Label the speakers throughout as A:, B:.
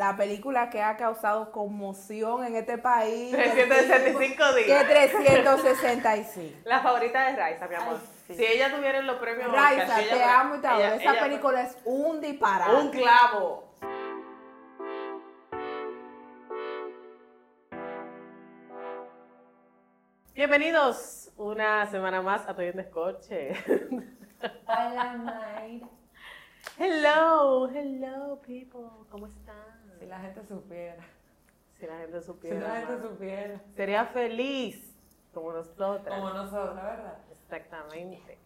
A: la película que ha causado conmoción en este país.
B: 365 días.
A: Que 365.
B: La favorita de Raiza, mi amor.
A: Ay.
B: Si ella tuviera los premios Oscar,
A: Raiza, te amo y te adoro.
B: ella-
A: Esa
B: ella-
A: película es un disparate.
B: Un clavo. Bienvenidos una semana más a Toy en Descorche.
C: Hola, Mayra.
B: Hello, hello people, ¿cómo están?
C: Si la gente supiera.
B: Si la gente
C: Si
B: supiera.
C: la gente supiera.
B: Sería feliz como nosotras.
C: Como nosotros, ¿verdad?
B: Exactamente.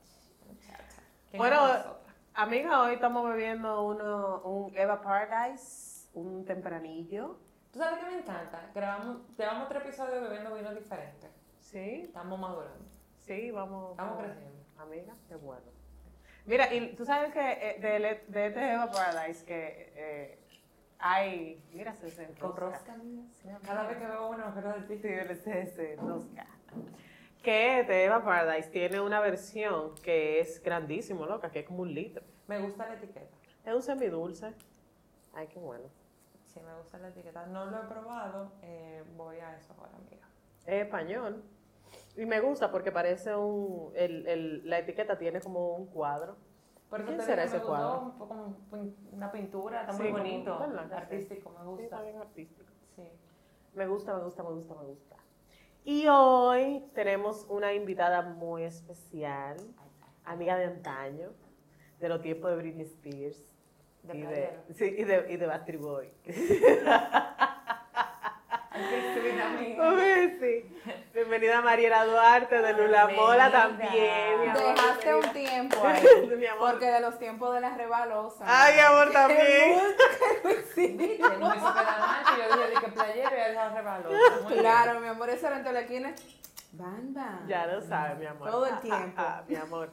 C: Muchacha. ¿Quién
B: Bueno,
C: nosotras?
B: amiga, hoy estamos bebiendo uno, un Eva Paradise, un tempranillo.
C: ¿Tú sabes qué me encanta? Grabamos, llevamos tres episodios bebiendo vinos diferentes.
B: Sí,
C: Estamos madurando.
B: sí, vamos.
C: Estamos creciendo.
B: Amiga, qué bueno. Mira, y tú sabes que eh, de, de este Eva Paradise que eh, mira, se se
C: Con rosca. Cada vez que veo uno, pero de ti.
B: Sí, se, se enrosca. Que de Eva Paradise tiene una versión que es grandísimo, loca, que es como un litro.
C: Me gusta la etiqueta.
B: Es un semidulce. Ay, qué bueno.
C: Sí, me gusta la etiqueta. No lo he probado. eh, voy a eso ahora, amiga.
B: Es español. Y me gusta porque parece un. El, el- la etiqueta tiene como un cuadro.
C: Por eso
B: ¿Quién
C: te
B: será
C: digo, me
B: ese
C: gustó
B: cuadro?
C: un poco como pin- una pintura, está
B: Sí,
C: muy bonito.
B: ¿verdad que sí?
C: Artístico, me
B: Sí,
C: gusta.
B: está bien artístico.
C: Sí.
B: Me gusta, me gusta, me gusta, me gusta. Y hoy tenemos una invitada muy especial, amiga de antaño, de los tiempos de Britney Spears.
C: De
B: y, de, sí, y de, y de Backstreet Boy. Sí. Bienvenida Mariela Duarte de Lula Mola también. mi amor,
A: Dejaste un tiempo ahí.
B: Mi amor.
A: Porque de los tiempos de las rebalosas.
B: Ay, mi amor, también.
C: No hizo que yo dije que playero y.
A: Claro, mi amor, eso era entre la esquina. Van.
B: Ya lo sabes, mi amor.
A: Todo el
B: Ah, ah,
A: tiempo.
B: ah, mi amor.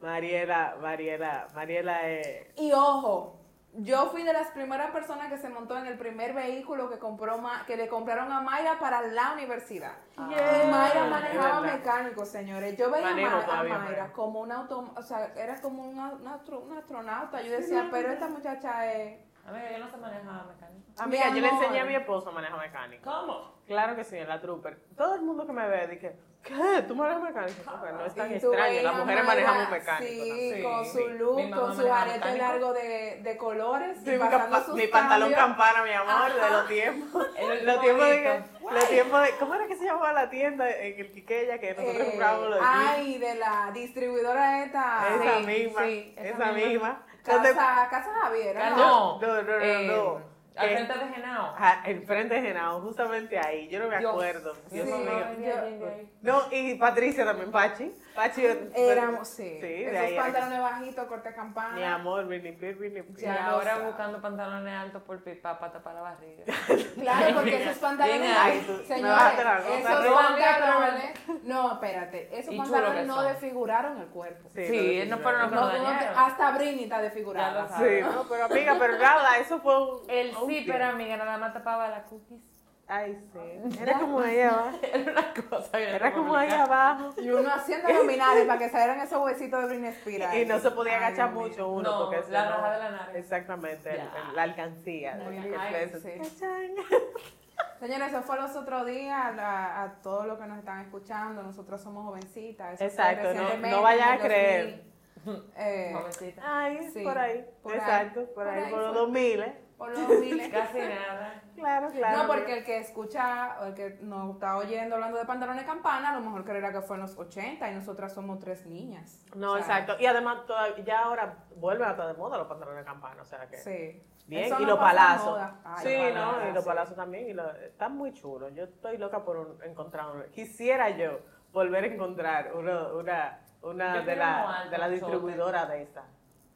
B: Mariela, Mariela, Mariela es.
A: Y ojo, yo fui de las primeras personas que se montó en el primer vehículo que compró Ma- que le compraron a Mayra para la universidad.
B: Yeah.
A: Y Mayra manejaba mecánico, señores. Yo veía a
B: Manejo
A: Ma- a Mayra
B: Mayra.
A: como un auto, o sea, era como una, una una astronauta. Yo decía, pero esta muchacha es...
C: Amiga, yo no sé manejar mecánico.
B: Amiga,
A: Mi
B: yo le enseñé a mi esposo a manejar mecánico.
C: ¿Cómo?
B: Claro que sí, en la Trooper. Todo el mundo que me ve dice, ¿qué? ¿Tú manejas mecánico? Porque no es tan
A: Y
B: extraño, las mujeres manejamos mecánico.
A: Sí,
C: Sí,
A: con su
C: mi-
A: look,
C: mi mamá
A: con su arete
C: mecánico.
A: largo de, de colores.
B: Sí, mi,
A: sus
B: mi pantalón campana, mi amor, de
A: Ajá.
B: los tiempos. Los tiempos de,
C: bonito.
B: los tiempos de, ¿cómo era que se llamaba la tienda en el Quiqueya que nosotros
A: Eh,
B: comprábamos los
A: ay, de la distribuidora esta.
B: Esa
C: sí,
B: misma,
C: sí, esa
B: esa
C: misma.
B: misma.
A: Casa, Casa Javier. ¿no?
C: No,
B: no, no, no,
C: eh,
B: no.
C: Al
B: Eh,
C: frente de Genao.
B: Ajá, el frente de Genao, justamente ahí, yo no me
C: Dios.
B: acuerdo. Dios
A: Sí,
B: mío.
A: yo-
B: No, y Patricia también, Pachi. Pachi.
A: Éramos, sí.
B: Sí,
A: Esos
B: ahí
A: pantalones bajitos, corte campana.
B: Mi amor.
C: Y
A: Ya lo
C: ahora buscando pantalones altos por pipa para tapar la barriga.
A: Claro, porque esos pantalones.
B: Ahí, tú-
A: señores, esos
B: ¿no?
A: pantalones. No, espérate. Esos pantalones no
C: son.
A: desfiguraron el cuerpo.
C: Sí, no fueron los que
A: No, tú no
C: dañaron.
A: hasta Britney está desfigurada.
B: Sí, no, pero amiga, pero nada, eso fue un.
C: El
B: un
C: sí, pero amiga, nada más tapaba la cookies.
B: Ay, sí. Era como ahí abajo.
C: Era una cosa que
B: Era como ahí
C: complicada.
B: abajo.
A: Y uno haciendo luminares para que salieran esos huesitos de Britney Spears.
B: Y no se podía agachar mucho uno
C: No,
B: porque
C: la
B: no-
C: raja de la nariz.
B: Exactamente, el-
C: Ya.
B: el- la alcancía.
A: Ay, sí.
B: Cachán.
A: Señores, eso fue los otros días a, a todos los que nos están escuchando. Nosotros somos jovencitas. eso
B: Exacto, no- no vayan a creer.
A: 2000, eh,
C: Jovencita.
B: Ay,
A: Sí,
B: por ahí.
A: por ahí,
B: Exacto, por,
A: por
B: ahí,
A: ahí
B: por los
A: fue.
B: 2000. ¿eh?
A: Por los 2000.
C: Casi nada.
B: Claro, claro.
A: No, porque el que escucha, o el que nos está oyendo hablando de pantalones campana, a lo mejor creerá que fue en los 80 y nosotras somos tres niñas.
B: No,
A: O sea,
B: exacto. Y además, todavía, ya ahora vuelven a estar de moda los pantalones de campana, o sea que.
A: Sí.
B: Bien,
A: Eso
B: y
A: no
B: los palazos.
A: Ay,
B: sí,
A: los
B: ¿no? Y los
A: sí.
B: palazos también. Y los- están muy chulos. Yo estoy loca por un- encontrar uno. Quisiera yo volver a encontrar uno, una, una de la, de la
C: chote.
B: distribuidora de esta.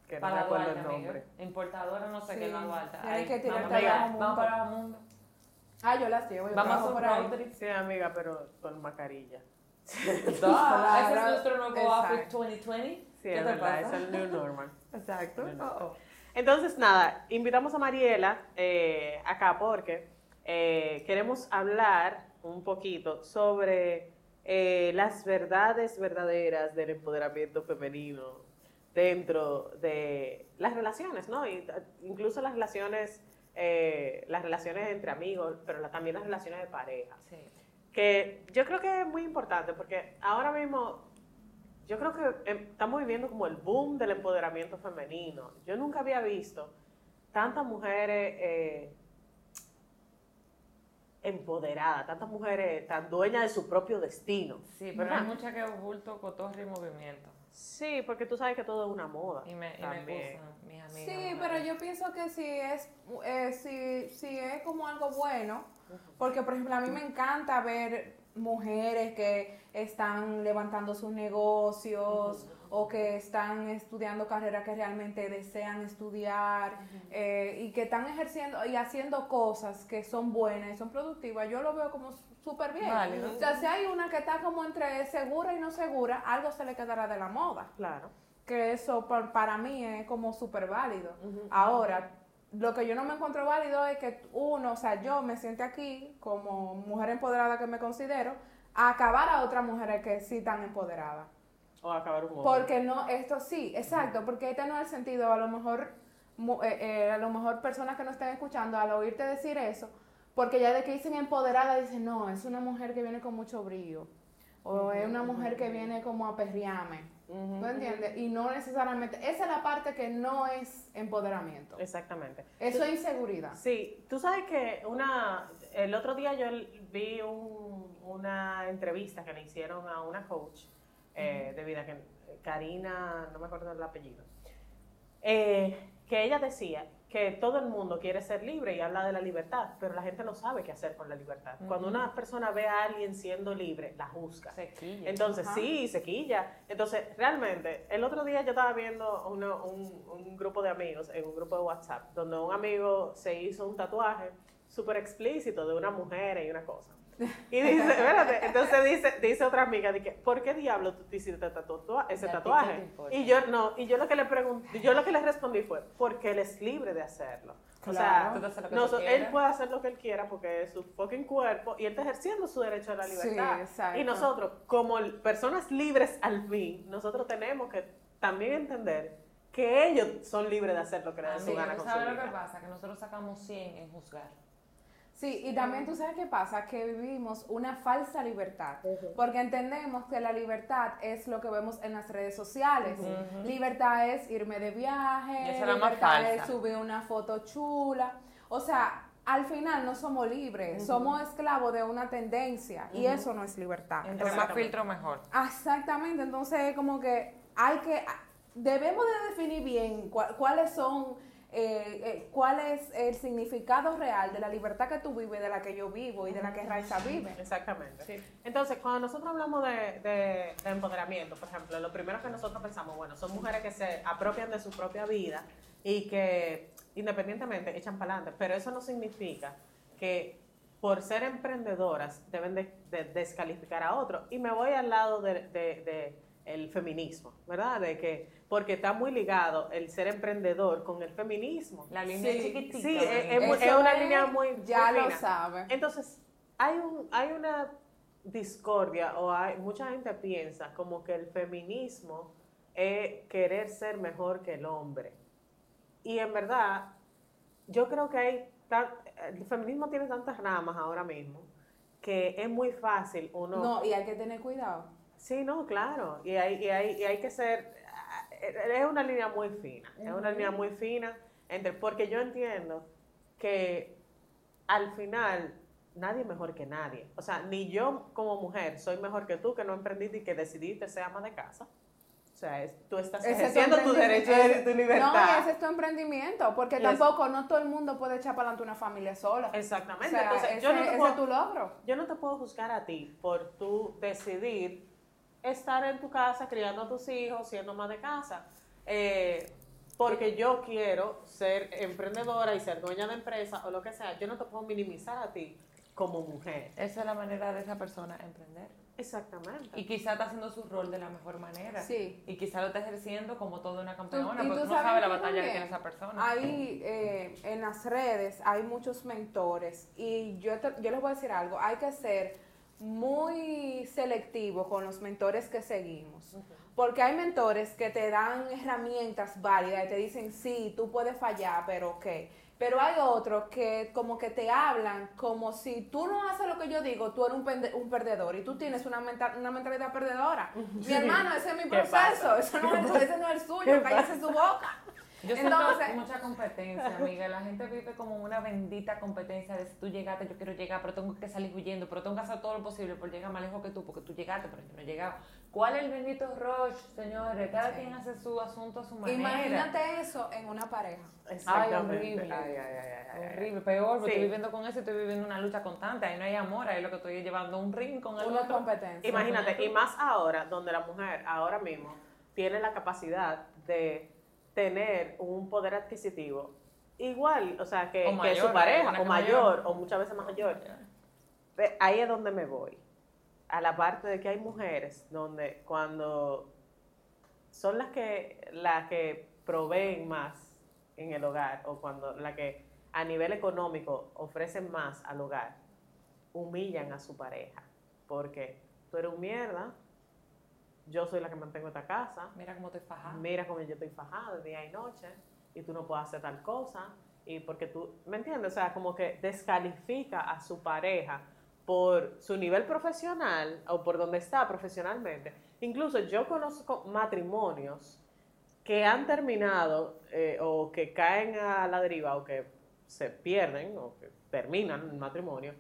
B: Que no me
C: Para
B: acuerdo el
C: amiga.
B: nombre.
C: Importadora, no sé
A: Sí.
C: qué, la Duarte.
A: Tienes que tirarte
C: vamos,
A: a
C: para- Vamos
A: Mundo.
C: para Mundo.
A: Ah, yo las llevo. Yo
C: Vamos a un
A: ahí.
C: road trip.
B: Sí, amiga, pero con mascarilla.
C: Ah, Ese es
A: Claro,
C: nuestro nuevo
A: exacto.
C: outfit 2020.
B: Sí,
C: ¿Qué
B: es
C: te
B: verdad,
C: pasa?
B: es el new normal.
A: Exacto.
B: No, no.
A: Oh, oh.
B: Entonces, nada, invitamos a Mariela eh, acá porque eh, queremos hablar un poquito sobre eh, las verdades verdaderas del empoderamiento femenino dentro de las relaciones, ¿no? Y, incluso las relaciones eh, las relaciones entre amigos, pero la- también las relaciones de pareja.
C: Sí.
B: Que yo creo que es muy importante porque ahora mismo yo creo que em, estamos viviendo como el boom del empoderamiento femenino. Yo nunca había visto tantas mujeres eh, empoderadas, tantas mujeres tan dueñas de su propio destino.
C: Sí, pero
B: ¿Verdad?
C: hay mucha que bulto, cotorra y movimiento.
B: Sí, porque tú sabes que todo es una moda.
C: Y me, y me mis amigas.
A: Sí, pero yo pienso que si es, eh, si, si es como algo bueno, porque por ejemplo a mí me encanta ver mujeres que están levantando sus negocios o que están estudiando carreras que realmente desean estudiar eh, y que están ejerciendo y haciendo cosas que son buenas y son productivas, yo lo veo como súper bien. O sea, si hay una que está como entre segura y no segura, algo se le quedará de la moda
B: Claro.
A: que eso pa- para mí es como súper válido. Ahora, lo que yo no me encuentro válido es que uno, o sea, yo me siente aquí como mujer empoderada que me considero, a acabar a otras mujeres que sí están empoderadas.
B: O acabar un hombre.
A: Porque no, esto sí, exacto, porque este no es el sentido, a lo mejor, eh, eh, a lo mejor personas que no estén escuchando, al oírte decir eso, porque ya de que dicen empoderada, dicen, no, es una mujer que viene con mucho brillo, o es una mujer que viene como a perrearme,
B: Ujú.
A: ¿tú entiendes? Y no necesariamente, esa es la parte que no es empoderamiento,
B: Exactamente.
A: eso es inseguridad.
B: Sí, tú sabes que una, el otro día yo vi un- una entrevista que le hicieron a una coach eh, de vida, que, Karina, no me acuerdo del apellido, eh, que ella decía que todo el mundo quiere ser libre y habla de la libertad, pero la gente no sabe qué hacer con la libertad. Cuando una persona ve a alguien siendo libre, la juzga.
C: Sequilla.
B: Entonces,
A: Ajá.
B: sí, se quilla. Entonces, realmente, el otro día yo estaba viendo uno- un, un grupo de amigos, en un grupo de WhatsApp, donde un amigo se hizo un tatuaje súper explícito de una mujer y una cosa. Y dice, espérate, entonces dice, dice otra amiga, de que, ¿por qué diablo tú te hiciste tatua- ese
C: ¿Y a ti qué te
B: tatuaje? Y yo no, y yo lo que le pregunté, yo lo que le respondí fue, porque él es libre de hacerlo. O sea,
A: Claro.
C: Lo que
B: no, él puede hacer lo que él quiera porque es su fucking cuerpo y él está ejerciendo su derecho a la libertad. y nosotros, como personas libres al fin, nosotros tenemos que también entender que ellos son libres de hacer lo que les dé su gana
C: ¿tú
B: con su
C: sabes lo que pasa? Que nosotros sacamos 100 en juzgar.
A: Sí, y también tú sabes qué pasa, que vivimos una falsa libertad, porque entendemos que la libertad es lo que vemos en las redes sociales. Libertad es irme de
C: Y
A: viaje, libertad es subir una foto chula. O sea, al final no somos libres, somos esclavos de una tendencia y eso no es libertad.
C: Entre más filtro, mejor.
A: Exactamente, entonces es como que hay que, debemos de definir bien cua- cuáles son, eh, eh, cuál es el significado real de la libertad que tú vives, de la que yo vivo y de la que Raiza vive.
B: Exactamente. Entonces, cuando nosotros hablamos de, de- de empoderamiento, por ejemplo, lo primero que nosotros pensamos, bueno, son mujeres que se apropian de su propia vida y que independientemente echan para adelante, pero eso no significa que por ser emprendedoras deben de, de descalificar a otros. Y me voy al lado de, de- de el feminismo, ¿verdad? De que, porque está muy ligado el ser emprendedor con el feminismo.
C: La línea
A: Sí,
C: chiquitita.
B: sí, es- una línea muy-
A: Ya
B: muy
A: lo
B: fina.
A: sabe.
B: Entonces, hay, un, hay una discordia o hay, mucha gente piensa como que el feminismo es querer ser mejor que el hombre. Y en verdad, yo creo que hay, tan- el feminismo tiene tantas ramas ahora mismo que es muy fácil uno...
A: No, y hay que tener cuidado.
B: Sí, no, claro. Y hay, y hay, y hay que ser. Es una línea muy fina. Es una línea muy fina. Entre, porque yo entiendo que al final nadie es mejor que nadie. O sea, ni yo como mujer soy mejor que tú que no emprendiste y que decidiste ser ama de casa. O sea, es- tú estás
A: Ese es
B: ejerciendo tu
A: emprendimiento.
B: derecho y tu
A: No,
B: libertad.
A: y ese es tu emprendimiento, porque
B: es-
A: tampoco no todo el mundo puede echar para adelante una familia sola. O
B: Exactamente.
A: sea,
B: Entonces,
A: ese,
B: yo no te
A: ese
B: puedo-
A: es tu logro.
B: yo no te puedo juzgar a ti por tú decidir estar en tu casa criando a tus hijos, siendo más de casa. Eh, porque yo quiero ser emprendedora y ser dueña de empresa o lo que sea. Yo no te puedo minimizar a ti como mujer.
C: Esa es la manera de esa persona emprender.
B: Exactamente.
C: Y quizá está haciendo su rol de la mejor manera.
A: Sí.
C: Y quizá lo está ejerciendo como toda una campeona, porque
A: tú
C: no
A: sabes
C: sabes la batalla que tiene esa persona.
A: Hay eh, en las redes hay muchos mentores y yo, te- yo les voy a decir algo, hay que ser muy selectivo con los mentores que seguimos. Porque hay mentores que te dan herramientas válidas y te dicen, sí, tú puedes fallar, pero ok. Pero hay otros que como que te hablan como si tú no haces lo que yo digo, tú eres un, pende- un perdedor y tú tienes una, mental- una mentalidad perdedora. Mi hermano, ese es mi
B: ¿Qué
A: proceso, eso no es, ese no es el suyo, cállese su boca.
C: Yo siento
A: Entonces-
C: mucha competencia, amiga. La gente vive como una bendita competencia de si tú llegaste, yo quiero llegar, pero tengo que salir huyendo, pero tengo que hacer todo lo posible por llegar más lejos que tú, porque tú llegaste, pero yo no he llegado. ¿Cuál es el bendito rush, señores? Cada quien hace su asunto a su manera.
A: Imagínate eso en una pareja.
B: Exactamente.
C: horrible.
B: Ay, ay, ay, ay, ay, ay.
C: Horrible, peor, porque
B: Sí.
C: estoy viviendo con eso y estoy viviendo una lucha constante. Ahí no hay amor, ahí lo que estoy es llevando un ring con el
A: Una
C: otro.
A: competencia.
B: Imagínate, y más ahora, donde la mujer ahora mismo tiene la capacidad de tener un poder adquisitivo igual, o sea, que,
C: O
B: que
C: mayor,
B: su pareja, o mayor,
C: mayor.
B: o muchas veces mayor. Ahí es donde me voy. A la parte de que hay mujeres donde cuando son las que, las que proveen más en el hogar, o cuando la que a nivel económico ofrecen más al hogar, humillan a su pareja. Porque tú eres un mierda, yo soy la que mantengo esta casa,
C: Mira cómo estoy fajada.
B: mira cómo yo estoy fajada día y noche, y tú no puedes hacer tal cosa, y porque tú, ¿me entiendes? O sea, como que descalifica a su pareja por su nivel profesional o por donde está profesionalmente. Incluso yo conozco matrimonios que han terminado eh, o que caen a la deriva o que se pierden o que terminan el matrimonio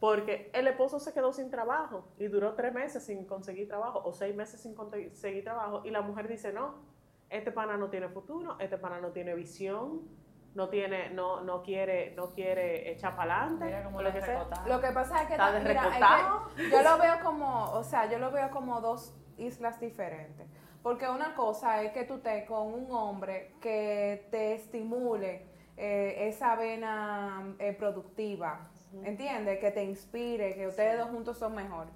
B: porque el esposo se quedó sin trabajo y duró tres meses sin conseguir trabajo o seis meses sin conseguir trabajo y la mujer dice no, este pana no tiene futuro, este pana no tiene visión, no tiene, no, no quiere, no quiere echar para adelante,
C: lo
B: lo que
A: pasa es que,
B: Está
A: mira, es que
B: desrecotado.
A: yo lo veo como, o sea, yo lo veo como dos islas diferentes. Porque una cosa es que tú estés con un hombre que te estimule eh, esa vena eh, productiva, ¿entiendes? Que te inspire, que ustedes dos juntos son mejor.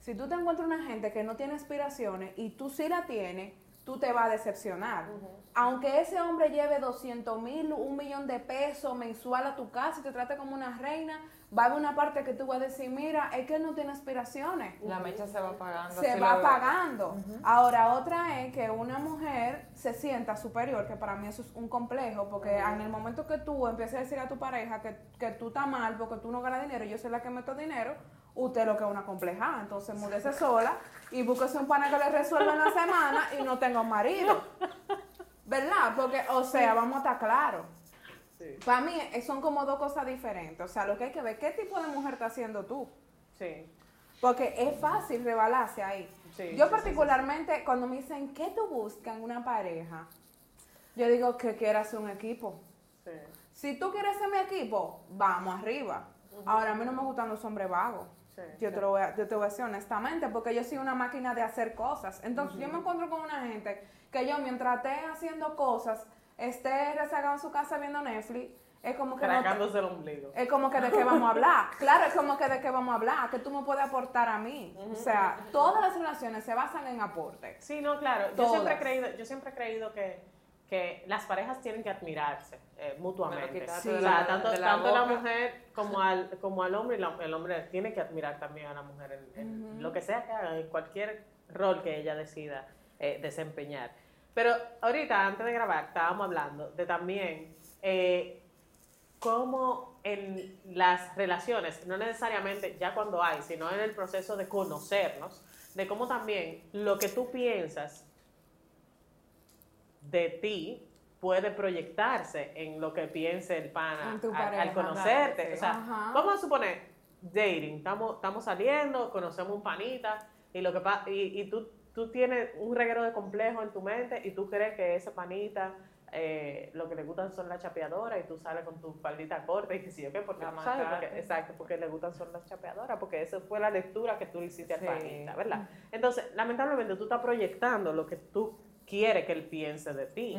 A: Si tú te encuentras una gente que no tiene aspiraciones y tú sí la tienes, tú te vas a decepcionar. Aunque ese hombre lleve 200 mil, un millón de pesos mensual a tu casa y te trate como una reina, va a haber una parte que tú vas a decir, mira, es que él no tiene aspiraciones.
C: La mecha se va apagando.
A: Se va
C: lo veo.
A: pagando. Ahora, otra es que una mujer se sienta superior, que para mí eso es un complejo, porque en el momento que tú empieces a decir a tu pareja que, que tú estás mal porque tú no ganas dinero y yo soy la que meto dinero, usted lo que es una complejada. Entonces, múdese sola y búsquese un pana que le resuelva en la semana y no tenga un marido. ¿Verdad? Porque, o sea, vamos a estar claros.
B: Sí,
A: Para mí eh, son como dos cosas diferentes. O sea, lo que hay que ver, ¿qué tipo de mujer está haciendo tú?
B: sí,
A: Porque es fácil rebalarse ahí.
B: sí,
A: yo particularmente, cuando me dicen, ¿qué tú buscas en una pareja? Yo digo que quieras un equipo.
B: sí,
A: Si tú quieres ser mi equipo, vamos arriba. Ahora, a mí no me gustan los hombres vagos.
B: Sí,
A: Yo te, lo voy a, yo te voy a decir honestamente, porque yo soy una máquina de hacer cosas. Entonces, yo me encuentro con una gente que yo, mientras esté haciendo cosas, esté rezagado en su casa viendo Netflix, es como que no te-
B: el ombligo.
A: es como que de qué vamos a hablar. Claro, es como que de qué vamos a hablar, que tú me puedes aportar a mí. O sea, todas las relaciones se basan en aporte.
B: Sí, no, claro. Yo siempre he creído, yo siempre he creído que, que las parejas tienen que admirarse eh, mutuamente. O sea, tanto,
C: la
B: tanto la mujer como al, como al hombre, y la- el hombre tiene que admirar también a la mujer en, en lo que sea que haga, en cualquier rol que ella decida eh, desempeñar. Pero ahorita, antes de grabar, estábamos hablando de también eh, cómo en las relaciones, no necesariamente ya cuando hay, sino en el proceso de conocernos, de cómo también lo que tú piensas de ti puede proyectarse en lo que piense el pana al-
A: pareja,
B: al conocerte.
C: claro, sí.
B: O sea,
A: Ajá.
B: vamos a suponer, dating, estamos, estamos saliendo, conocemos un panita y lo que pa- y, y tú, tú tienes un reguero de complejo en tu mente y tú crees que ese panita eh, lo que le gustan son las chapeadoras y tú sales con tu faldita corta y que sí, yo qué, porque tú sabes, porque, exacto, porque le gustan son las chapeadoras, porque esa fue la lectura que tú le hiciste
C: Sí.
B: al panita, ¿verdad? Entonces, lamentablemente tú estás proyectando lo que tú quieres que él piense de ti.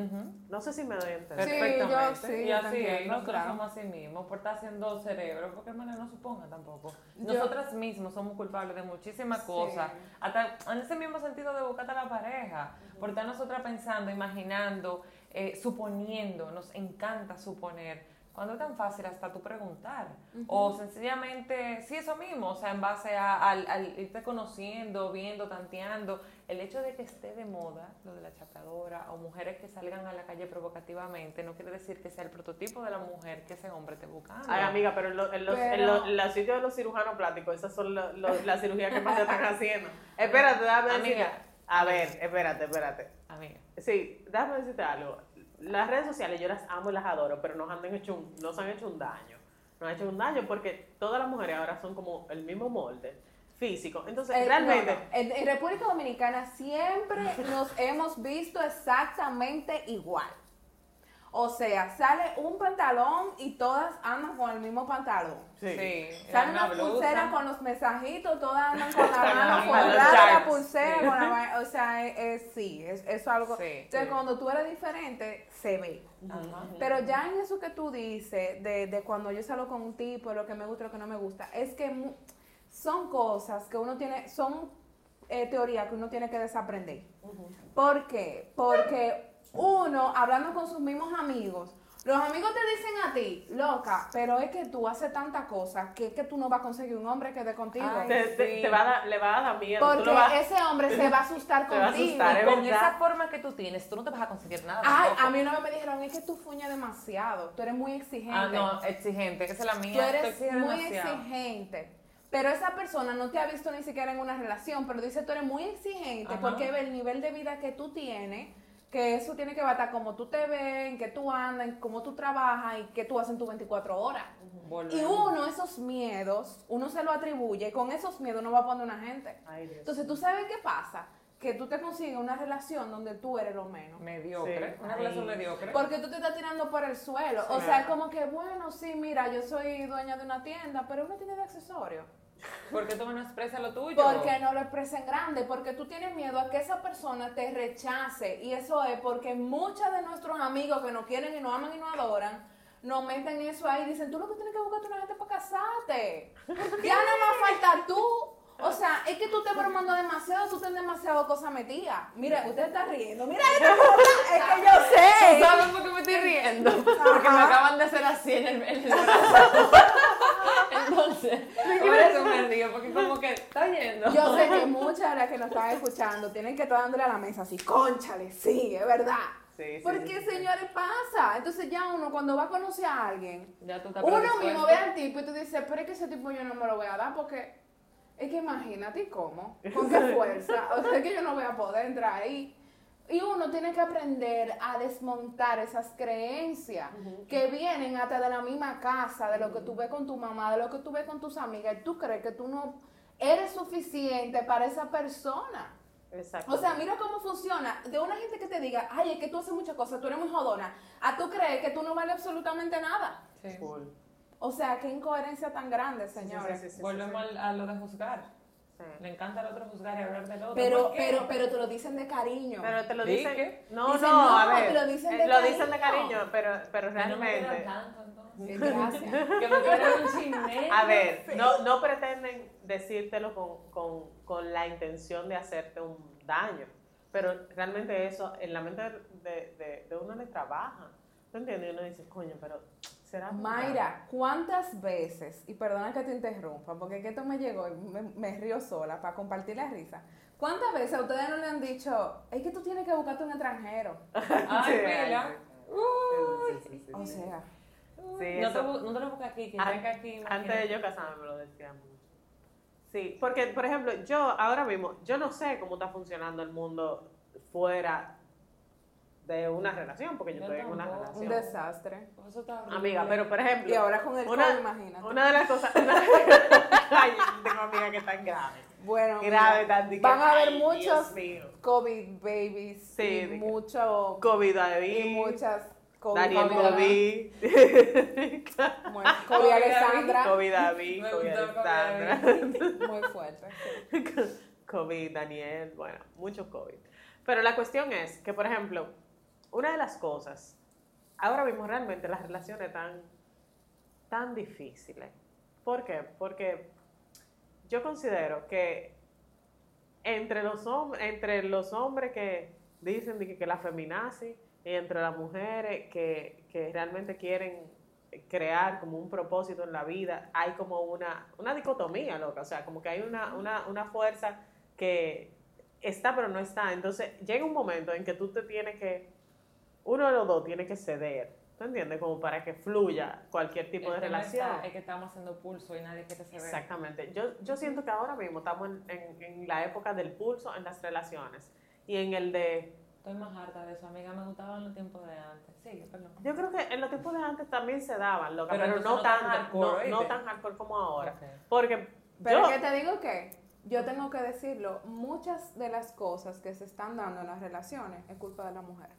B: No sé si me doy a entender.
A: Sí,
C: Perfectamente.
A: yo sí,
C: y así es, nosotros
A: claro.
C: somos así mismos, por estar haciendo cerebro, porque hermano no suponga tampoco.
A: Yo-
C: Nosotras mismos somos culpables de muchísimas
A: Sí.
C: cosas, hasta en ese mismo sentido de buscarte a la pareja, por estar nosotras pensando, imaginando, eh, suponiendo, nos encanta suponer Cuando es tan fácil hasta tú preguntar. O sencillamente, sí, eso mismo, o sea, en base a, al, al irte conociendo, viendo, tanteando, el hecho de que esté de moda lo de la chapeadora o mujeres que salgan a la calle provocativamente, no quiere decir que sea el prototipo de la mujer que ese hombre te buscando.
B: Ay, amiga, pero en, lo- en los, en los- en los sitios de los cirujanos plásticos, esas son lo- lo- las cirugías que más se están haciendo. Espérate, déjame decirte.
C: Amiga.
B: A ver, espérate, espérate.
C: Amiga.
B: Sí, déjame decirte algo. Las redes sociales yo las amo y las adoro, pero nos han hecho un, nos han hecho un daño. Nos han hecho un daño porque todas las mujeres ahora son como el mismo molde físico. Entonces,
A: Eh,
B: realmente,
A: no, no. En, en República Dominicana siempre nos hemos visto exactamente igual. O sea, sale un pantalón y todas andan con el mismo pantalón.
B: sí.
A: Sale una pulsera con los mensajitos, todas andan con la mano forrada la pulsera,
C: sí.
A: con la o sea, es, es- sí, es, eso es algo.
C: Sí,
A: Entonces,
B: sí.
A: cuando tú eres diferente, se ve.
C: Ajá.
A: Pero ya en eso que tú dices, de, de cuando yo salgo con un tipo, lo que me gusta, lo que no me gusta, es que mu- son cosas que uno tiene, son eh, teorías que uno tiene que desaprender. ¿Por qué? Porque uno, hablando con sus mismos amigos, los amigos te dicen a ti, loca, pero es que tú haces tantas cosas que es que tú no vas a conseguir un hombre que dé contigo.
C: Ay,
B: te, te-
C: sí.
B: te va a dar- le va a dar miedo. tú
A: Porque
B: vas-
A: ese hombre se va a asustar
B: Te va a
A: contigo.
B: asustar,
C: Y con
B: verdad.
C: esa forma que tú tienes, tú no te vas a conseguir nada.
A: Ay, a mí una vez me dijeron, es que tú fuñas demasiado, tú eres muy exigente.
C: Ah, no, exigente, que esa es la
A: Tú
C: mía.
A: eres
C: tú exiges
A: muy
C: demasiado.
A: exigente. Pero esa persona no te ha visto ni siquiera en una relación, pero dice tú eres muy exigente
C: Ajá.
A: porque ve el nivel de vida que tú tienes, que eso tiene que batar como tú te ves, en qué tú andas, en cómo tú trabajas y qué tú haces en tus 24 horas. Y uno, esos miedos, uno se lo atribuye, y con esos miedos no va a poner una gente.
B: Ay, Dios.
A: Entonces, ¿tú sabes qué pasa? Que tú te consigues una relación donde tú eres lo menos.
C: Mediocre.
B: Sí.
C: Una relación mediocre.
A: Porque tú te estás tirando por el suelo. O sea, es como que, bueno, sí, mira, yo soy dueña de una tienda, pero una tienda de accesorios.
C: ¿Por qué tú no expresas lo tuyo?
A: Porque no lo expresen grande, porque tú tienes miedo a que esa persona te rechace. Y eso es porque muchos de nuestros amigos que nos quieren y nos aman y nos adoran, nos meten eso ahí y dicen, tú lo que tienes que buscarte una gente para casarte. Ya nada más falta tú. O sea, es que tú te bromando demasiado, tú tienes demasiado cosas metidas. Mira, usted está riendo. Mira, esta cosa, es que yo sé.
C: ¿Sabes por qué me estoy riendo? Porque me acaban de hacer así en el, en el brazo. Entonces, por eso me río, porque como que está yendo.
A: Yo sé que muchas de las que nos están escuchando tienen que estar dándole a la mesa así, conchale, sí, es verdad.
B: Sí, sí,
A: Porque,
B: sí, sí.
A: señores, pasa. Entonces ya uno cuando va a conocer a alguien,
C: Ya tú estás
A: uno mismo ve al tipo y tú dices, pero es que ese tipo yo no me lo voy a dar porque es que imagínate ¿y cómo, con qué fuerza. O sea, es que yo no voy a poder entrar ahí. Y uno tiene que aprender a desmontar esas creencias que vienen hasta de la misma casa, de lo que tú ves con tu mamá, de lo que tú ves con tus amigas. Y tú crees que tú no eres suficiente para esa persona.
B: Exacto.
A: O sea, mira cómo funciona. De una gente que te diga, ay, es que tú haces muchas cosas, tú eres muy jodona, a tú crees que tú no vales absolutamente nada.
C: Sí.
A: O sea, qué incoherencia tan grande, señores.
B: sí, sí, sí,
C: Volvemos a lo de juzgar.
B: Sí.
C: Le encanta al otro juzgar y hablar del otro.
A: Pero, pero, pero te lo dicen de cariño.
B: Pero te lo
C: ¿Sí?
B: dicen.
C: ¿Qué?
B: No,
A: Dicen,
B: no,
A: no,
B: a ver.
A: te lo dicen
B: eh,
A: de
B: lo dicen de
A: cariño.
B: cariño, pero, pero
C: no me
B: realmente.
C: tanto, entonces.
A: Sí, Gracias.
C: Que me quieran un chisme.
B: A ver, no, no pretenden decírtelo con, con, con la intención de hacerte un daño, pero realmente eso en la mente de, de, de uno le trabaja. ¿Tú entiendes? Y uno dice, coño, pero será. verdad?".
A: Mayra, ¿cuántas veces, y perdona que te interrumpa, porque es que esto me llegó y me, me río sola para compartir la risa. ¿Cuántas veces a ustedes no le han dicho, es que tú tienes que buscarte un extranjero?
C: Ay,
B: Sí,
C: mira.
B: sí, sí, sí, sí, sí.
A: O sea,
B: Sí,
C: no, te, no te lo busques aquí, que venga aquí.
B: Antes de yo casarme me lo decía mucho. Sí, porque, por ejemplo, yo ahora mismo, yo no sé cómo está funcionando el mundo fuera de una relación, porque yo,
C: Yo
B: estoy en una
C: tampoco.
A: un
B: relación.
A: desastre.
C: Eso está.
B: Amiga, pero por ejemplo.
A: Y ahora con el
B: una,
A: COVID, imagínate.
B: Una de las cosas. una- Ay, tengo amigas que están graves.
A: Bueno,
B: Grave,
A: mira,
B: tan
A: van a haber
B: ay,
A: muchos. COVID babies
B: Sí,
A: y mucho
B: COVID
A: y
B: David.
A: muchas COVID
B: Daniel. COVID.
A: Bueno, COVID Alessandra,
B: COVID David. COVID Alessandra.
A: muy fuerte. sí.
B: COVID, Daniel, bueno, muchos COVID. Pero la cuestión es que, por ejemplo, una de las cosas, ahora mismo realmente las relaciones están tan difíciles. ¿Por qué? Porque yo considero que entre los, entre los hombres que dicen que, que la feminazi y entre las mujeres que, que realmente quieren crear como un propósito en la vida, hay como una, una dicotomía, loca. O sea, como que hay una, una, una fuerza que está pero no está. Entonces llega un momento en que tú te tienes que, uno de los dos tiene que ceder. ¿Tú entiendes? Como para que fluya cualquier tipo de
C: El tema
B: relación.
C: está- es que estamos haciendo pulso y nadie quiere saber.
B: Exactamente. Yo, yo siento que ahora mismo estamos en, en- en la época del pulso en las relaciones y en el de...
C: Estoy más harta de eso, amiga. Me gustaban los tiempos de antes. Sí, perdón.
B: Yo creo que en los tiempos de antes también se daban, loca,
C: Pero
B: pero, no,
C: no tan
B: tan,
C: hardcore,
B: no, no tan hardcore como ahora.
C: Ok.
B: Porque
A: Pero
B: yo...
A: que te digo que yo tengo que decirlo, muchas de las cosas que se están dando en las relaciones es culpa de la mujer.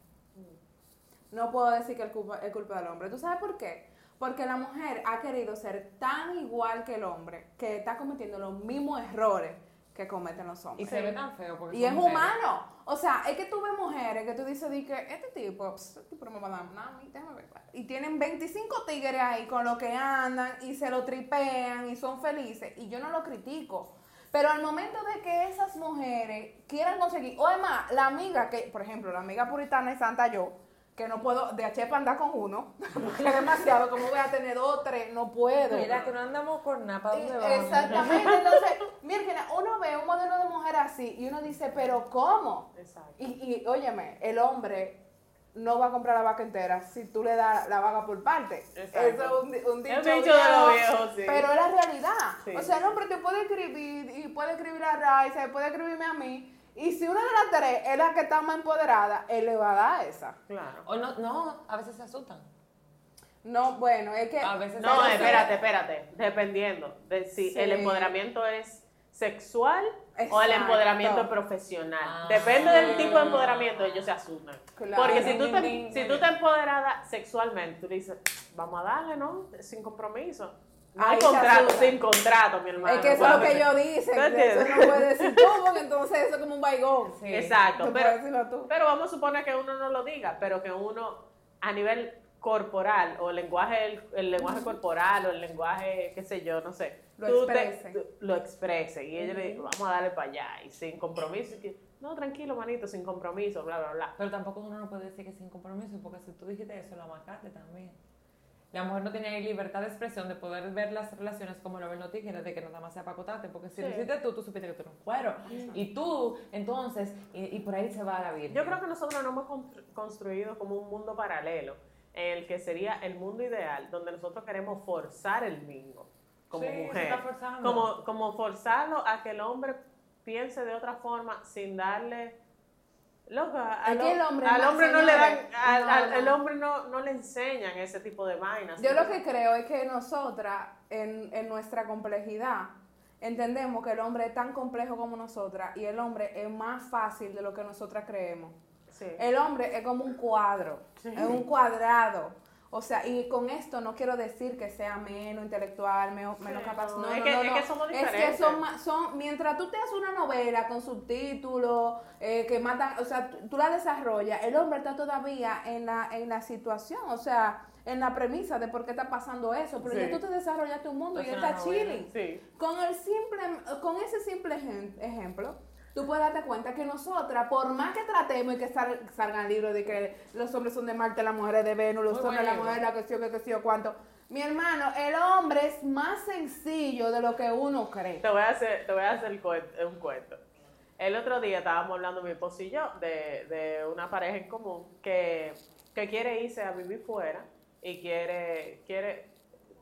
A: No puedo decir que es culpa, es culpa del hombre. ¿Tú sabes por qué? Porque la mujer ha querido ser tan igual que el hombre que está cometiendo los mismos errores que cometen los
C: Y
A: hombres.
C: se ve tan feo porque
A: Y es
C: mujeres.
A: humano. O sea, es que tú ves mujeres que tú dices, di que este tipo, pss, este tipo no me va a dar nada déjame ver. Y tienen 25 tigres ahí con lo que andan y se lo tripean y son felices. Y yo no lo critico. Pero al momento de que esas mujeres quieran conseguir, o además, la amiga que, por ejemplo, la amiga puritana y santa yo, que no puedo de Achepa andar con uno, porque es demasiado, como voy a tener dos, tres, no puedo.
C: Mira, que no andamos con nada. ¿Para dónde
A: Eh,
C: vamos?
A: Exactamente, entonces, miren, uno ve un modelo de mujer así y uno dice, pero ¿cómo?
B: Exacto.
A: Y, y óyeme, el hombre no va a comprar la vaca entera si tú le das la vaca por parte.
B: Exacto.
A: Eso es un, un dicho,
B: de
A: viejo,
B: los viejos, sí.
A: Pero es la realidad.
B: Sí.
A: O sea, el hombre te puede escribir y puede escribir a Raiza, puede escribirme a mí. Y si una de las tres es la que está más empoderada, él le va a dar esa.
B: Claro.
C: O no, no, a veces se asustan.
A: No, bueno, es que...
C: A veces
B: No, espérate, espérate. Dependiendo de si
A: Sí.
B: el empoderamiento es sexual o el empoderamiento profesional.
C: Ah.
B: Depende del tipo de empoderamiento, ellos se asustan.
A: Claro.
B: Porque si tú, te, si tú te empoderada sexualmente, tú dices, vamos a darle, ¿no? Sin compromiso. Hay contrato, sin contrato, mi hermano.
A: Es que eso es lo que dicen,
B: ¿tú
A: que eso no puede decir tú, porque entonces eso es como un baigón.
C: Sí.
B: Exacto, pero,
A: tú.
B: pero vamos a suponer que uno no lo diga, pero que uno a nivel corporal o el lenguaje, el, el lenguaje corporal o el lenguaje, qué sé yo, no sé,
A: Lo
B: tú te-
A: exprese.
B: tú- lo exprese y ella le dice, vamos a darle para allá y sin compromiso, y que, no, tranquilo, manito, sin compromiso, bla, bla, bla.
C: Pero tampoco uno no puede decir que sin compromiso, porque si tú dijiste eso, la marcaste también. La mujer no tiene libertad de expresión de poder ver las relaciones como lo ven los tigres, de que nada más sea para acotarte, porque si lo hiciste tú, tú supiste que tú eres un cuero. Y tú, entonces, y, y por ahí se va la vida.
B: Yo creo que nosotros no hemos constru- construido como un mundo paralelo, en el que sería el mundo ideal, donde nosotros queremos forzar el mismo como
C: Sí, se
B: mujer. Como, como forzarlo a que el hombre piense de otra forma sin darle... Al,
A: Es que el hombre
B: al hombre no le dan, al, hombre no, no le enseñan ese tipo de vainas.
A: Yo lo que creo es que nosotras, en, en nuestra complejidad, entendemos que el hombre es tan complejo como nosotras y el hombre es más fácil de lo que nosotras creemos.
B: Sí.
A: El hombre es como un cuadro,
B: Sí.
A: es un cuadrado. O sea, y con esto no quiero decir que sea menos intelectual, menos, menos
B: Sí,
A: capaz.
B: no,
A: No,
B: es
A: no,
B: que-
A: no,
B: es que somos
A: Es que
B: diferentes.
A: son, mientras tú te haces una novela con subtítulos, eh, que matan, o sea, tú, la desarrollas, el hombre está todavía en la, en la situación, o sea, en la premisa de por qué está pasando eso, pero
B: Sí.
A: ya tú te desarrollaste un mundo y él está
C: novela.
A: chilling.
B: Sí.
A: Con el simple, con ese simple ejem- ejemplo, tú puedes darte cuenta que nosotras, por más que tratemos y que sal- salgan libros de que los hombres son de Marte, las mujeres de Venus, los
C: Muy
A: hombres la mujer, la o que, o cuánto. Mi hermano, el hombre es más sencillo de lo que uno cree.
B: Te voy a hacer, te voy a hacer un cuento. El otro día estábamos hablando mi esposo y yo de, de una pareja en común que, que quiere irse a vivir fuera y quiere, quiere,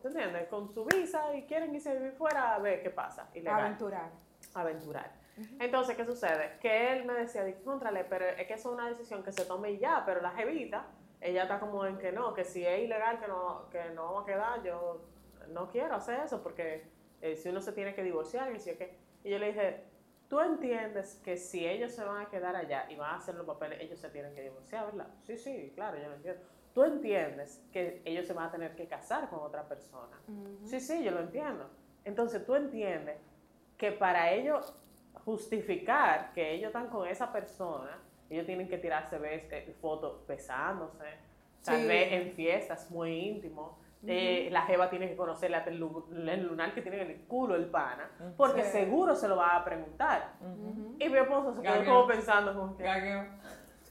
B: ¿tú entiendes? Con su visa y quieren irse a vivir fuera a ver qué pasa. Ilegal.
A: Aventurar.
B: aventurar. Entonces, ¿qué sucede? Que él me decía, contrale, pero es que eso es una decisión que se tome y ya, pero la jevita, ella está como en que no, que si es ilegal, que no, que no vamos a quedar, yo no quiero hacer eso, porque eh, si uno se tiene que divorciar, y, si es que, y yo le dije, tú entiendes que si ellos se van a quedar allá y van a hacer los papeles, ellos se tienen que divorciar, ¿verdad? Sí, sí, claro, yo lo entiendo. Tú entiendes que ellos se van a tener que casar con otra persona. Sí, sí, yo lo entiendo. Entonces tú entiendes que para ellos justificar que ellos están con esa persona, ellos tienen que tirarse eh, fotos besándose, tal
A: Sí.
B: vez en fiestas muy íntimos. Eh, la jeva tiene que conocerle hasta el, lu- el lunar que tiene en el culo el pana, porque
A: Sí.
B: seguro se lo va a preguntar. Y mi esposo se quedó como pensando como que,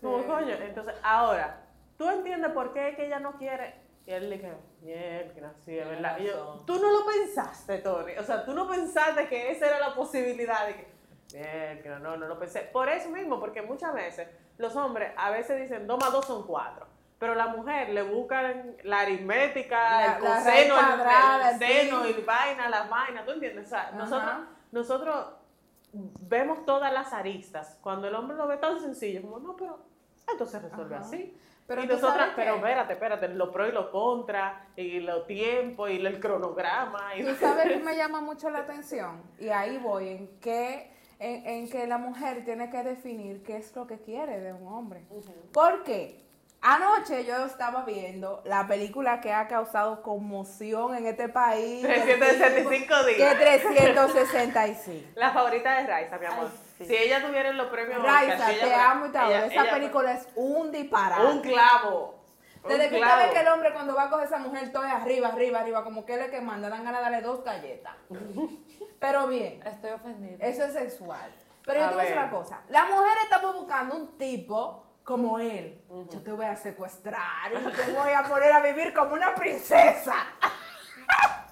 B: como,
A: Sí.
B: coño, entonces ahora, ¿tú entiendes por qué es que ella no quiere Y él le dije, mierda, sí, es verdad. Y yo, tú no lo pensaste, Tony. O sea, tú no pensaste que esa era la posibilidad de que, mierda, no, no lo pensé. Por eso mismo, porque muchas veces los hombres a veces dicen, 2 más 2 son 4. Pero la mujer le buscan la aritmética,
A: La-
B: el coseno, el-
A: cuadrada,
B: el,
A: el
B: seno,
A: pi.
B: el vaina, las vainas, ¿tú entiendes? O sea,
A: Ajá.
B: nosotros, nosotros vemos todas las aristas. Cuando el hombre lo ve tan sencillo, como, no, pero esto se resuelve
A: Ajá.
B: así.
A: Pero
B: y nosotras, pero espérate, espérate, lo pro y lo contra, y los tiempos, y el cronograma. Y...
A: Tú sabes que me llama mucho la atención y ahí voy en que en, en que la mujer tiene que definir qué es lo que quiere de un hombre. ¿Por qué? Anoche yo estaba viendo la película que ha causado conmoción en este país.
B: 365 días.
A: Que 365.
B: La favorita de Raiza, mi amor.
C: Ay, sí.
B: Si ella tuviera los premios Oscar,
A: Raiza,
B: si
A: te amo y te
B: ella-
A: Esa
B: ella-
A: película es un disparate.
B: Un clavo.
A: Desde que usted
B: clavo.
A: ve que el hombre cuando va a coger esa mujer todo es arriba, arriba, arriba, como que él es que manda, dan ganas de darle dos galletas. Pero bien.
C: Estoy ofendida.
A: Eso es sexual. Pero yo
B: A
A: te voy a decir una cosa. Las mujeres estamos buscando un tipo como él. Yo te voy a secuestrar y te voy a poner a vivir como una princesa.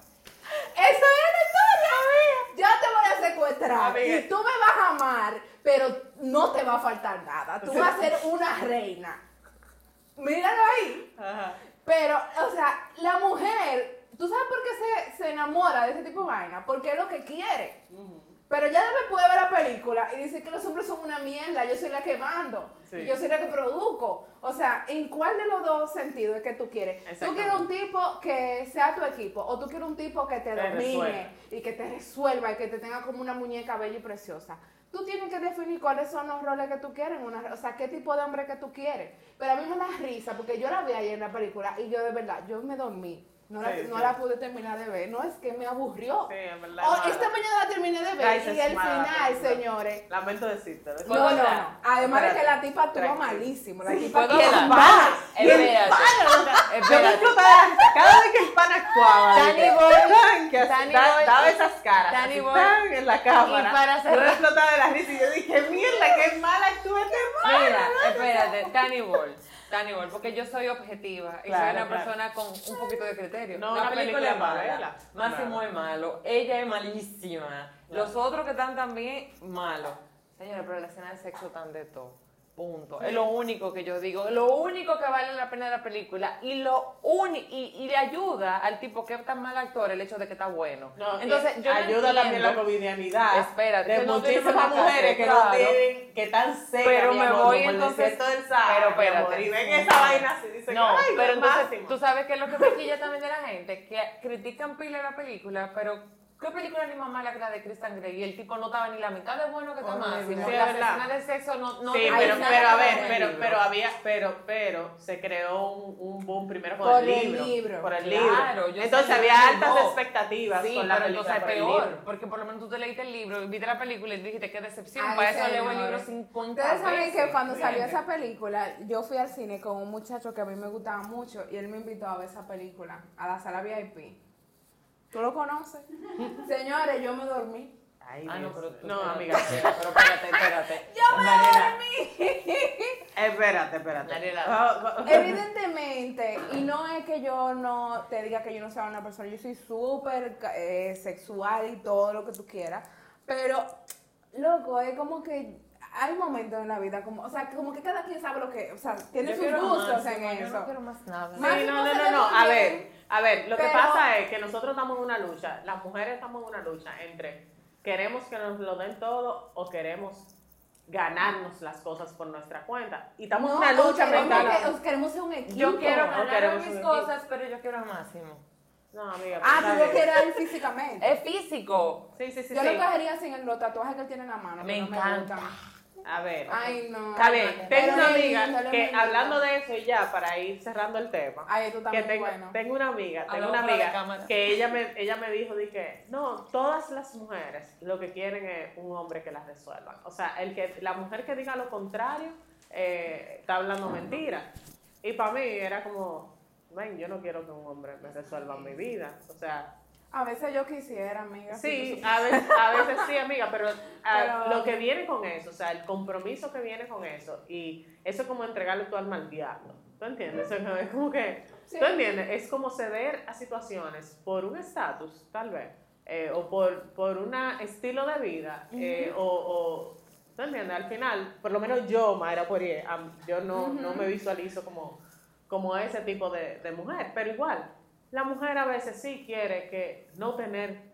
A: Eso es la historia. Yo te voy a secuestrar
B: Amiga.
A: y tú me vas a amar, pero no te va a faltar nada. Tú vas a ser una reina. Míralo ahí.
B: Ajá.
A: Pero, o sea, la mujer, ¿tú sabes por qué se, se enamora de ese tipo de vaina? Porque es lo que quiere. Pero ya después de ver la película y dice que los hombres son una mierda, yo soy la que mando,
B: Sí.
A: y yo soy la que produzco. O sea, ¿en cuál de los dos sentidos es que tú quieres? ¿Tú quieres un tipo que sea tu equipo o tú quieres un tipo que te,
B: Te
A: domine y que te resuelva y que te tenga como una muñeca bella y preciosa? Tú tienes que definir cuáles son los roles que tú quieres, una, o sea, qué tipo de hombre que tú quieres. Pero a mí me da risa porque yo la vi ayer en la película y yo de verdad, yo me dormí. No, la,
B: Sí,
A: no la pude terminar de ver. No, es que me aburrió.
B: Sí, en verdad.
A: Oh,
B: mala.
A: esta mañana la terminé de ver y el
B: mala,
A: final, señores.
B: Lamento decirte.
A: No, no? Además de que la tipa actuó
B: Tranquila.
A: malísimo. La tipa
C: ¿puedo
A: y el
C: hablar?
A: pana, y el pana.
B: Cada vez que el pan actuaba.
C: Danny Boy, Boy,
B: daba esas caras.
C: Danny Boy.
B: en la cámara.
C: Y para cerrar-
B: explotaba de la risa y yo dije, mierda, qué mal actúa este.
C: Mira, espérate, Danny Ball. Ball, porque yo soy objetiva y
B: Claro,
C: soy una
B: claro.
C: persona con un poquito de criterio.
B: No,
C: la película,
B: película
C: es mala.
B: mala.
C: Máximo
B: Claro.
C: es malo. Ella es malísima.
B: Claro.
C: Los otros que están también, malos. Señores, pero la escena de sexo tan de todo. Punto. Es lo único que yo digo. Es lo único que vale la pena de la película. Y lo y, y le ayuda al tipo que es tan mal actor el hecho de que está bueno.
B: No,
C: Entonces,
B: y
C: yo
B: ayuda también la covidianidad
C: Espérate,
B: de
C: no
B: muchísimas mujeres que
C: claro.
B: no tienen, que están secas,
C: Pero me
B: amor,
C: voy
B: el
C: entonces-
B: del Sahara,
C: pero espérate.
B: y ven esa vaina así, dicen,
C: No,
B: ay,
C: pero entonces
B: máximo.
C: tú sabes que es lo que me quilla también de la gente, que critican pila la película, pero ¿qué película ni más mala que la de Christian Grey? Y el tipo no estaba ni la mitad de bueno que está máximo.
B: Sí, es
C: Las
B: verdad.
C: escenas de sexo no, no
B: sí, pero, a ver, pero, pero había, pero, pero se creó un, un boom primero por,
A: Por
B: el
A: el
B: libro,
A: libro.
B: por el
C: Claro,
B: libro.
C: yo
B: Entonces había
C: no.
B: altas expectativas
C: Sí,
B: con la
C: pero
B: película
C: entonces es
B: por
C: peor, porque por lo menos tú te leíste el libro, viste la película y dijiste qué decepción.
A: Ay,
C: Para eso leo el libro 50
A: Ustedes saben que cuando salió esa película, yo fui al cine con un muchacho que a mí me gustaba mucho y él me invitó a ver esa película a la sala VIP. ¿Tú lo conoces? Señores, yo me dormí.
B: Ay,
C: Ah, no, pero tú-
B: no,
C: espérate,
B: amiga.
C: Pero espérate, espérate.
A: ¡Yo me
C: Mariela,
A: dormí!
B: Espérate, espérate.
C: Mariela.
B: Ah, ah,
A: Evidentemente, y no es que yo no te diga que yo no sea una persona, yo soy súper eh, sexual y todo lo que tú quieras, pero, loco, es como que hay momentos en la vida, como, o sea, como que cada quien sabe lo que, o sea, tiene
C: yo
A: sus gustos
C: más,
A: en
C: yo
A: eso.
C: no quiero más nada.
B: Sí, no, no, no, A ver, a ver, lo que pasa es que nosotros estamos en una lucha, las mujeres estamos en una lucha entre queremos que nos lo den todo o queremos ganarnos las cosas por nuestra cuenta. Y estamos en una lucha mental.
A: que- queremos ser un equipo.
C: Yo quiero ganar
B: queremos
C: mis cosas, pero yo quiero al máximo.
B: No, amiga.
A: Ah, tú lo quieres físicamente.
C: Es físico.
B: Sí, sí, sí.
A: Yo
B: sí.
A: lo cogería sin los tatuajes que él tiene en la mano.
C: Me encanta.
B: A ver.
A: Ay, no.
B: Está bien,
A: Pero
B: tengo una amiga que hablando de eso y ya para ir cerrando el tema.
A: Ay, tú
B: que tengo,
A: bueno.
B: tengo una amiga, tengo
C: Hablamos
B: una amiga que ella me, ella me dijo de que no, todas las mujeres lo que quieren es un hombre que las resuelva. O sea, el que la mujer que diga lo contrario eh, está hablando mentira. Y para mí era como, ven, yo no quiero que un hombre me resuelva mi vida. O sea,
A: A veces yo quisiera, amiga.
B: Sí,
A: si
B: a veces, a veces sí, amiga, pero, ah,
A: Pero-
B: lo que viene con eso, o sea, el compromiso que viene con eso, y eso es como entregarle tu alma al diablo, ¿tú entiendes? Es como que
A: Sí.
B: ¿Tú entiendes? Es como ceder a situaciones por un estatus, tal vez, eh, o por, por un estilo de vida, eh, o, o, ¿tú entiendes? Al final, por lo menos yo, Mayra Poirier, yo no, no me visualizo como, como ese tipo de, de mujer, pero igual, la mujer a veces sí quiere que no tener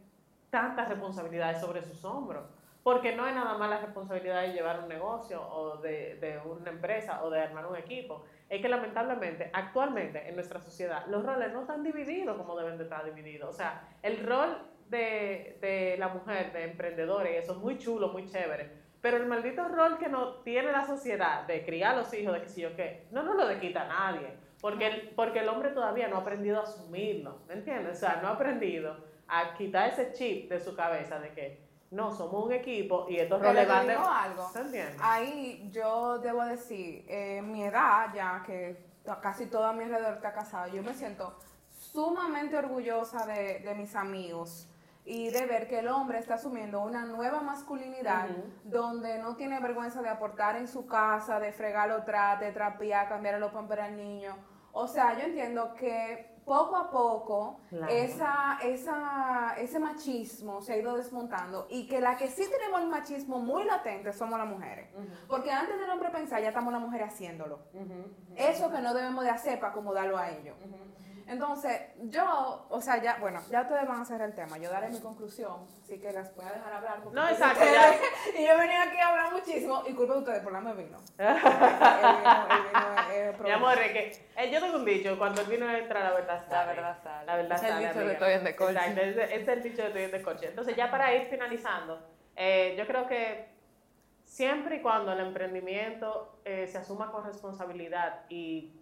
B: tantas responsabilidades sobre sus hombros. Porque no es nada más la responsabilidad de llevar un negocio o de, una empresa o de armar un equipo. Es que lamentablemente, actualmente en nuestra sociedad, los roles no están divididos como deben de estar divididos. O sea, el rol de, de la mujer, de emprendedora, y eso es muy chulo, muy chévere. Pero el maldito rol que no tiene la sociedad de criar a los hijos, de que si yo qué, no nos lo quita a nadie. Porque el, porque el hombre todavía no ha aprendido a asumirlo, ¿me entiendes? O sea, no ha aprendido a quitar ese chip de su cabeza de que no, somos un equipo y estos roles van de...
A: algo. Ahí yo debo decir, eh, mi edad, ya que casi todo a mi alrededor está casado, yo me siento sumamente orgullosa de, de mis amigos y de ver que el hombre está asumiendo una nueva masculinidad donde no tiene vergüenza de aportar en su casa, de fregar los trates, de trapear, cambiar los pampers al niño. O sea, yo entiendo que poco a poco
B: Claro.
A: esa, esa, ese machismo se ha ido desmontando y que la que sí tenemos el machismo muy latente somos las mujeres. Porque antes del hombre pensar, ya estamos las mujeres haciéndolo. Eso que no debemos de hacer para acomodarlo a ellos. Entonces, yo, o sea, ya, bueno, ya ustedes van a hacer el tema, yo daré mi conclusión, así que las voy a dejar hablar.
B: No, exacto.
A: Y yo venía aquí a hablar muchísimo, y culpa de ustedes por la me vino. el vino, el vino
B: Mi amor, es que eh, yo tengo un dicho, cuando el vino entra, la verdad sale.
C: La verdad sale.
B: La verdad
C: Es el
B: sale,
C: dicho de. Estoy en Descorche.
B: Exacto, ese ese es el dicho de en descorche. Entonces, ya para ir finalizando, eh, yo creo que siempre y cuando el emprendimiento eh, se asuma con responsabilidad y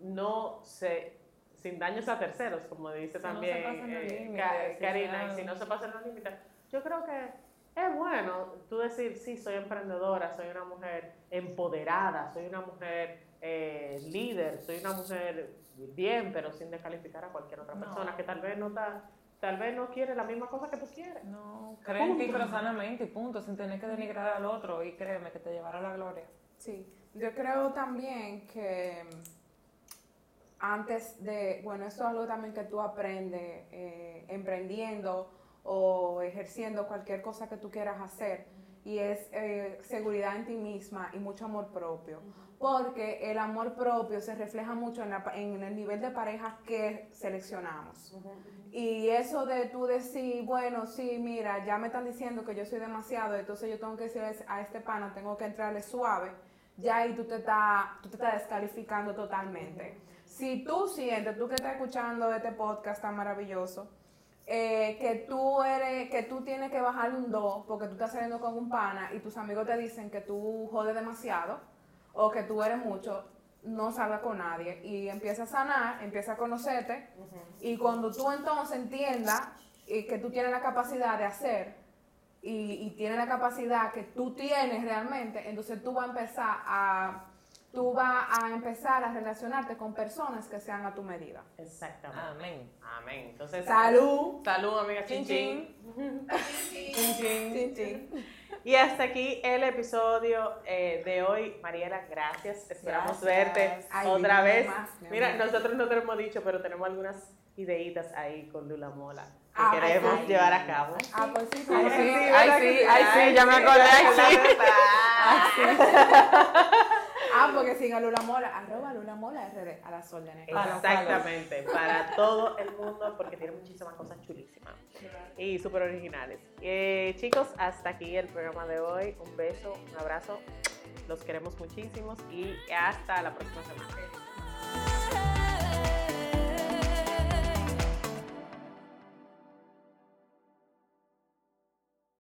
B: no se sin daños a terceros, como dice
C: Si no se
B: también eh,
C: límites,
B: Ka-
C: si
B: Karina, y si no se pasan los límites, yo creo que es bueno tú decir, sí, soy emprendedora, soy una mujer empoderada, soy una mujer eh, líder, soy una mujer bien, pero sin descalificar a cualquier otra
C: No.
B: persona que tal vez no está, tal vez no quiere la misma cosa que tú quieres.
C: No, cree en ti pero sanamente y punto, sin tener que denigrar al otro y créeme que te llevará a la gloria.
A: Sí, yo creo también que antes de, bueno, eso es algo también que tú aprendes eh, emprendiendo o ejerciendo cualquier cosa que tú quieras hacer y es eh, seguridad en ti misma y mucho amor propio. Porque el amor propio se refleja mucho en, la en el nivel de pareja que seleccionamos. Y eso de tú decir, bueno, sí, mira, ya me están diciendo que yo soy demasiado, entonces yo tengo que decir a este pana, tengo que entrarle suave, ya ahí tú te estás, tú te estás descalificando totalmente. Si tú sientes, tú que estás escuchando este podcast tan maravilloso, eh, que tú eres, que tú tienes que bajarle un 2 porque tú estás saliendo con un pana y tus amigos te dicen que tú jodes demasiado o que tú eres mucho, no salgas con nadie y empieza a sanar, empieza a conocerte y cuando tú entonces entiendas y que tú tienes la capacidad de hacer y, y tienes la capacidad que tú tienes realmente, entonces tú vas a empezar a tú vas a empezar a relacionarte con personas que sean a tu medida.
B: Exactamente.
C: Amén.
B: Amén. Entonces,
A: Salud.
B: Salud, amiga
C: Chin,
B: Chin Chin. Chin, chin.
A: Chin, chin.
B: Y hasta aquí el episodio eh, de hoy. Mariela, gracias. Esperamos
C: Gracias.
B: verte
A: Ay,
B: otra vez.
A: más, mi
B: Mira, nosotros no te lo hemos dicho, pero tenemos algunas ideitas ahí con Lula Mola que
A: Ah,
B: queremos
A: ay,
B: llevar a cabo.
A: Ah, pues sí,
C: Ay,
A: sí,
C: sí,
A: sí.
C: ay, sí, ay, sí, ya me acordé, ay, sí.
A: Ah, porque sin a Lula Mola, arroba Lula Mola RD, a las órdenes.
B: Exactamente, para todo el mundo, porque tiene muchísimas cosas chulísimas y súper originales. Eh, chicos, hasta aquí el programa de hoy. Un beso, un abrazo. Los queremos muchísimos y hasta la próxima semana.